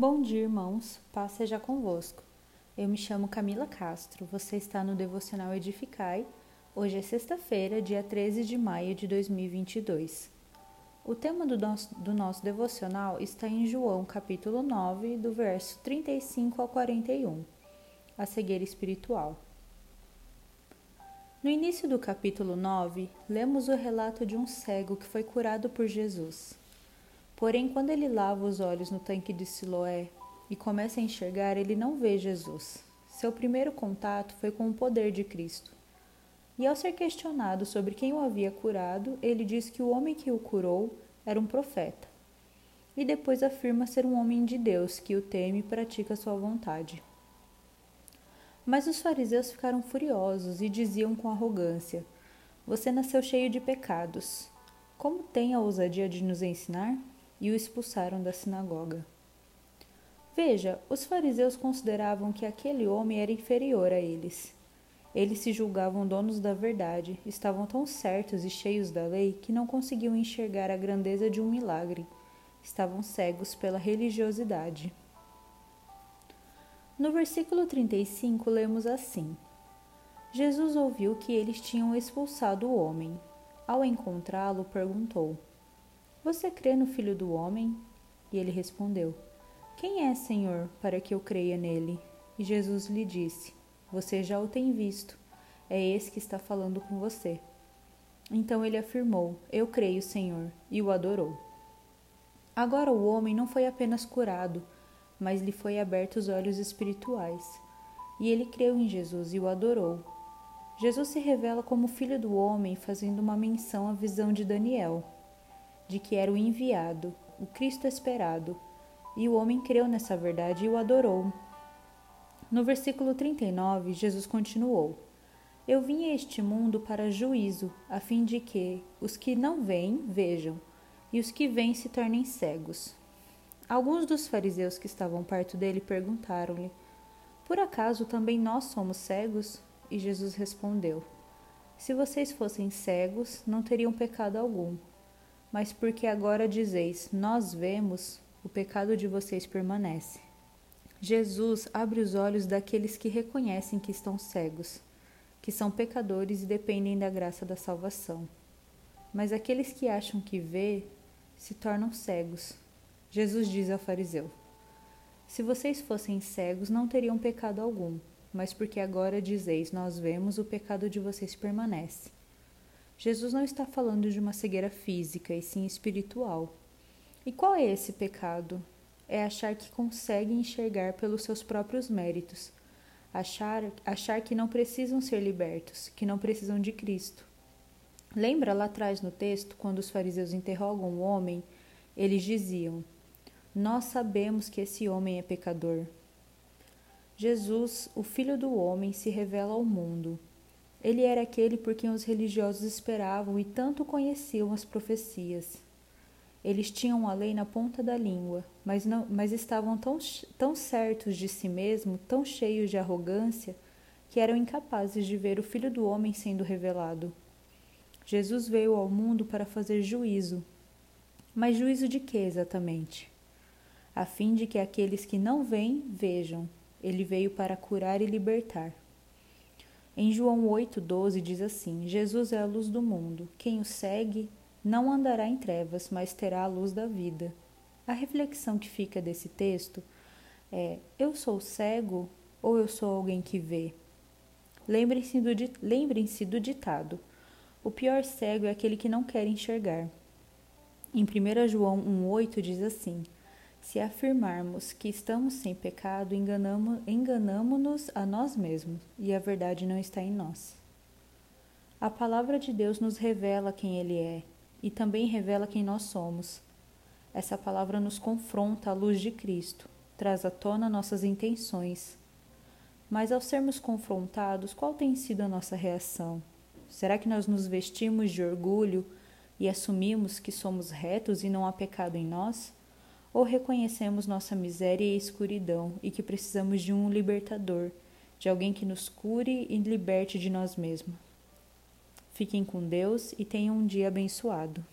Bom dia, irmãos. Paz seja convosco. Eu me chamo Camila Castro. Você está no Devocional Edificai. Hoje é sexta-feira, dia 13 de maio de 2022. O tema do nosso, do nosso devocional está em João, capítulo 9, do verso 35 ao 41. A cegueira espiritual. No início do capítulo 9, lemos o relato de um cego que foi curado por Jesus. Porém, quando ele lava os olhos no tanque de Siloé e começa a enxergar, ele não vê Jesus. Seu primeiro contato foi com o poder de Cristo. E ao ser questionado sobre quem o havia curado, ele diz que o homem que o curou era um profeta. E depois afirma ser um homem de Deus que o teme e pratica sua vontade. Mas os fariseus ficaram furiosos e diziam com arrogância: Você nasceu cheio de pecados. Como tem a ousadia de nos ensinar? E o expulsaram da sinagoga. Veja, os fariseus consideravam que aquele homem era inferior a eles. Eles se julgavam donos da verdade, estavam tão certos e cheios da lei que não conseguiam enxergar a grandeza de um milagre. Estavam cegos pela religiosidade. No versículo 35, lemos assim: Jesus ouviu que eles tinham expulsado o homem. Ao encontrá-lo, perguntou: você crê no Filho do Homem? E ele respondeu: Quem é, Senhor, para que eu creia nele? E Jesus lhe disse: Você já o tem visto. É esse que está falando com você. Então ele afirmou: Eu creio, Senhor, e o adorou. Agora o homem não foi apenas curado, mas lhe foi aberto os olhos espirituais. E ele creu em Jesus e o adorou. Jesus se revela como filho do homem, fazendo uma menção à visão de Daniel, de que era o enviado, o Cristo esperado, e o homem creu nessa verdade e o adorou. No versículo 39, Jesus continuou: Eu vim a este mundo para juízo, a fim de que os que não veem vejam, e os que veem se tornem cegos. Alguns dos fariseus que estavam perto dele perguntaram-lhe: Por acaso também nós somos cegos? E Jesus respondeu: Se vocês fossem cegos, não teriam pecado algum mas porque agora dizeis: Nós vemos, o pecado de vocês permanece. Jesus abre os olhos daqueles que reconhecem que estão cegos, que são pecadores e dependem da graça da salvação. Mas aqueles que acham que vê se tornam cegos. Jesus diz ao fariseu: Se vocês fossem cegos, não teriam pecado algum, mas porque agora dizeis: Nós vemos, o pecado de vocês permanece. Jesus não está falando de uma cegueira física, e sim espiritual. E qual é esse pecado? É achar que consegue enxergar pelos seus próprios méritos, achar, achar que não precisam ser libertos, que não precisam de Cristo. Lembra lá atrás no texto, quando os fariseus interrogam o homem, eles diziam: Nós sabemos que esse homem é pecador. Jesus, o Filho do Homem, se revela ao mundo ele era aquele por quem os religiosos esperavam e tanto conheciam as profecias. Eles tinham a lei na ponta da língua, mas, não, mas estavam tão, tão certos de si mesmos, tão cheios de arrogância, que eram incapazes de ver o Filho do Homem sendo revelado. Jesus veio ao mundo para fazer juízo. Mas juízo de que exatamente? A fim de que aqueles que não veem vejam. Ele veio para curar e libertar. Em João 8,12 diz assim: Jesus é a luz do mundo. Quem o segue não andará em trevas, mas terá a luz da vida. A reflexão que fica desse texto é: eu sou cego ou eu sou alguém que vê? Lembrem-se do, lembrem do ditado: o pior cego é aquele que não quer enxergar. Em 1 João 1,8 diz assim: se afirmarmos que estamos sem pecado, enganamo-nos a nós mesmos e a verdade não está em nós. A palavra de Deus nos revela quem Ele é e também revela quem nós somos. Essa palavra nos confronta à luz de Cristo, traz à tona nossas intenções. Mas ao sermos confrontados, qual tem sido a nossa reação? Será que nós nos vestimos de orgulho e assumimos que somos retos e não há pecado em nós? Ou reconhecemos nossa miséria e escuridão e que precisamos de um libertador, de alguém que nos cure e liberte de nós mesmos. Fiquem com Deus e tenham um dia abençoado.